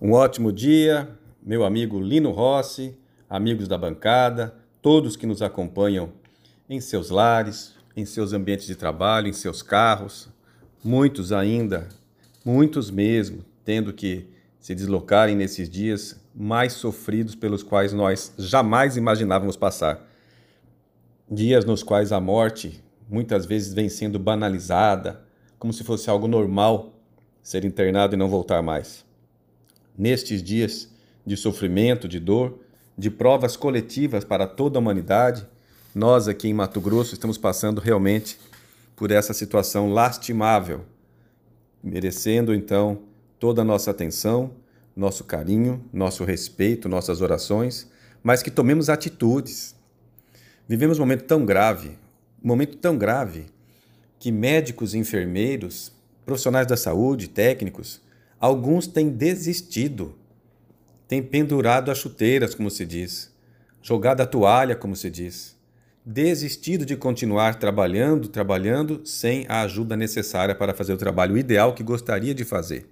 Um ótimo dia, meu amigo Lino Rossi, amigos da bancada, todos que nos acompanham em seus lares, em seus ambientes de trabalho, em seus carros, muitos ainda, muitos mesmo, tendo que se deslocarem nesses dias mais sofridos pelos quais nós jamais imaginávamos passar. Dias nos quais a morte muitas vezes vem sendo banalizada, como se fosse algo normal ser internado e não voltar mais nestes dias de sofrimento, de dor, de provas coletivas para toda a humanidade, nós aqui em Mato Grosso estamos passando realmente por essa situação lastimável, merecendo então toda a nossa atenção, nosso carinho, nosso respeito, nossas orações, mas que tomemos atitudes. Vivemos um momento tão grave, um momento tão grave, que médicos enfermeiros, profissionais da saúde, técnicos, Alguns têm desistido, têm pendurado as chuteiras, como se diz, jogado a toalha, como se diz, desistido de continuar trabalhando, trabalhando sem a ajuda necessária para fazer o trabalho ideal que gostaria de fazer,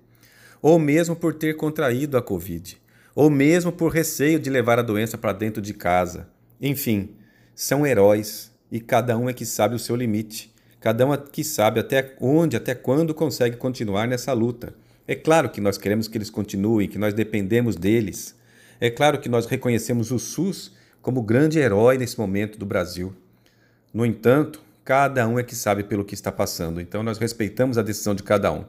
ou mesmo por ter contraído a Covid, ou mesmo por receio de levar a doença para dentro de casa. Enfim, são heróis e cada um é que sabe o seu limite. Cada um é que sabe até onde, até quando consegue continuar nessa luta. É claro que nós queremos que eles continuem, que nós dependemos deles. É claro que nós reconhecemos o SUS como grande herói nesse momento do Brasil. No entanto, cada um é que sabe pelo que está passando, então nós respeitamos a decisão de cada um.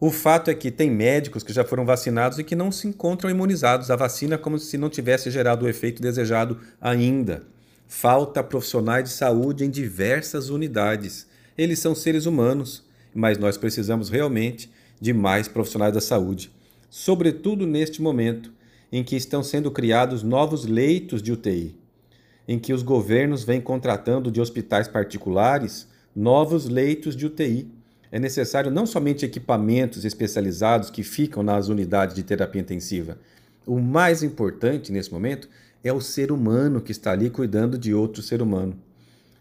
O fato é que tem médicos que já foram vacinados e que não se encontram imunizados à vacina como se não tivesse gerado o efeito desejado ainda. Falta profissionais de saúde em diversas unidades. Eles são seres humanos, mas nós precisamos realmente de mais profissionais da saúde, sobretudo neste momento em que estão sendo criados novos leitos de UTI, em que os governos vêm contratando de hospitais particulares novos leitos de UTI. É necessário não somente equipamentos especializados que ficam nas unidades de terapia intensiva. O mais importante nesse momento é o ser humano que está ali cuidando de outro ser humano.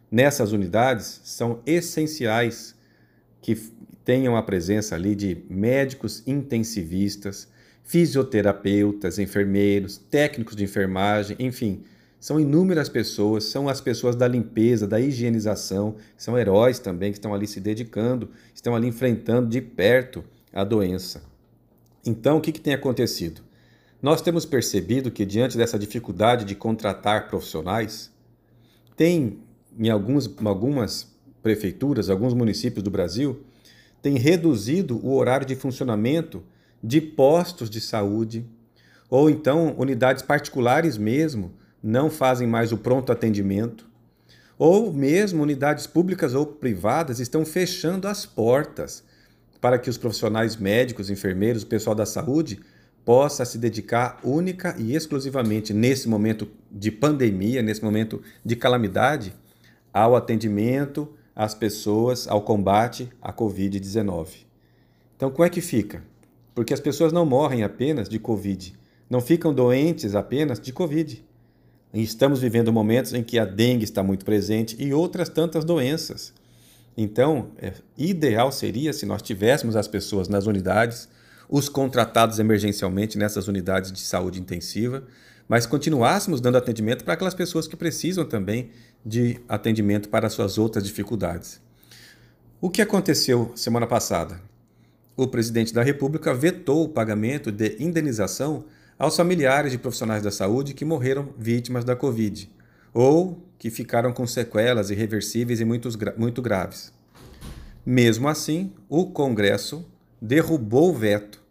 Nessas unidades são essenciais que tenham a presença ali de médicos intensivistas, fisioterapeutas, enfermeiros, técnicos de enfermagem, enfim, são inúmeras pessoas, são as pessoas da limpeza, da higienização, são heróis também que estão ali se dedicando, estão ali enfrentando de perto a doença. Então, o que, que tem acontecido? Nós temos percebido que, diante dessa dificuldade de contratar profissionais, tem em alguns, algumas prefeituras, alguns municípios do Brasil, tem reduzido o horário de funcionamento de postos de saúde, ou então unidades particulares mesmo não fazem mais o pronto atendimento, ou mesmo unidades públicas ou privadas estão fechando as portas para que os profissionais médicos, enfermeiros, o pessoal da saúde possa se dedicar única e exclusivamente nesse momento de pandemia, nesse momento de calamidade, ao atendimento as pessoas ao combate à Covid-19. Então, como é que fica? Porque as pessoas não morrem apenas de Covid, não ficam doentes apenas de Covid. estamos vivendo momentos em que a dengue está muito presente e outras tantas doenças. Então, é, ideal seria se nós tivéssemos as pessoas nas unidades, os contratados emergencialmente nessas unidades de saúde intensiva, mas continuássemos dando atendimento para aquelas pessoas que precisam também de atendimento para suas outras dificuldades. O que aconteceu semana passada? O presidente da República vetou o pagamento de indenização aos familiares de profissionais da saúde que morreram vítimas da Covid ou que ficaram com sequelas irreversíveis e muito, muito graves. Mesmo assim, o Congresso derrubou o veto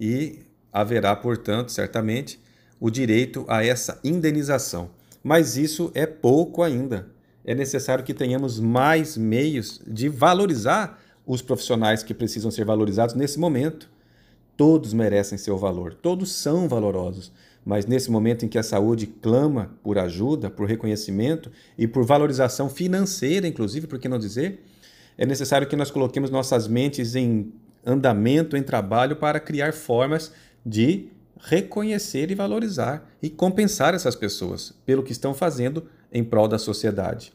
e haverá, portanto, certamente, o direito a essa indenização. Mas isso é pouco ainda. É necessário que tenhamos mais meios de valorizar os profissionais que precisam ser valorizados nesse momento. Todos merecem seu valor, todos são valorosos, mas nesse momento em que a saúde clama por ajuda, por reconhecimento e por valorização financeira, inclusive, por que não dizer, é necessário que nós coloquemos nossas mentes em andamento, em trabalho para criar formas de reconhecer e valorizar e compensar essas pessoas pelo que estão fazendo em prol da sociedade.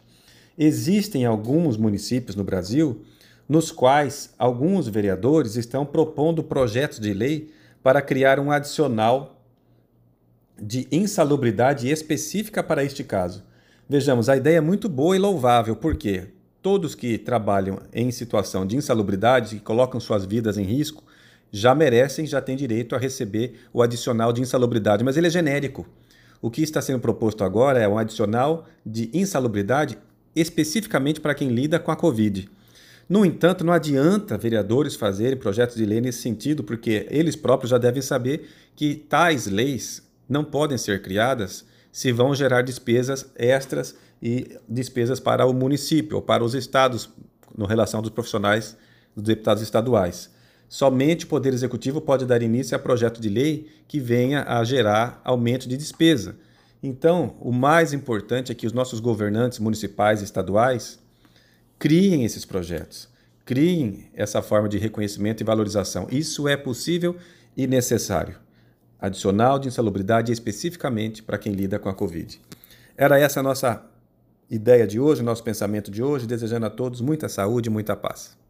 Existem alguns municípios no Brasil nos quais alguns vereadores estão propondo projetos de lei para criar um adicional de insalubridade específica para este caso. Vejamos, a ideia é muito boa e louvável, porque todos que trabalham em situação de insalubridade e colocam suas vidas em risco já merecem, já têm direito a receber o adicional de insalubridade, mas ele é genérico. O que está sendo proposto agora é um adicional de insalubridade especificamente para quem lida com a Covid. No entanto, não adianta vereadores fazerem projetos de lei nesse sentido, porque eles próprios já devem saber que tais leis não podem ser criadas se vão gerar despesas extras e despesas para o município ou para os estados, no relação dos profissionais, dos deputados estaduais. Somente o Poder Executivo pode dar início a projeto de lei que venha a gerar aumento de despesa. Então, o mais importante é que os nossos governantes municipais e estaduais criem esses projetos, criem essa forma de reconhecimento e valorização. Isso é possível e necessário. Adicional de insalubridade especificamente para quem lida com a Covid. Era essa a nossa ideia de hoje, nosso pensamento de hoje, desejando a todos muita saúde e muita paz.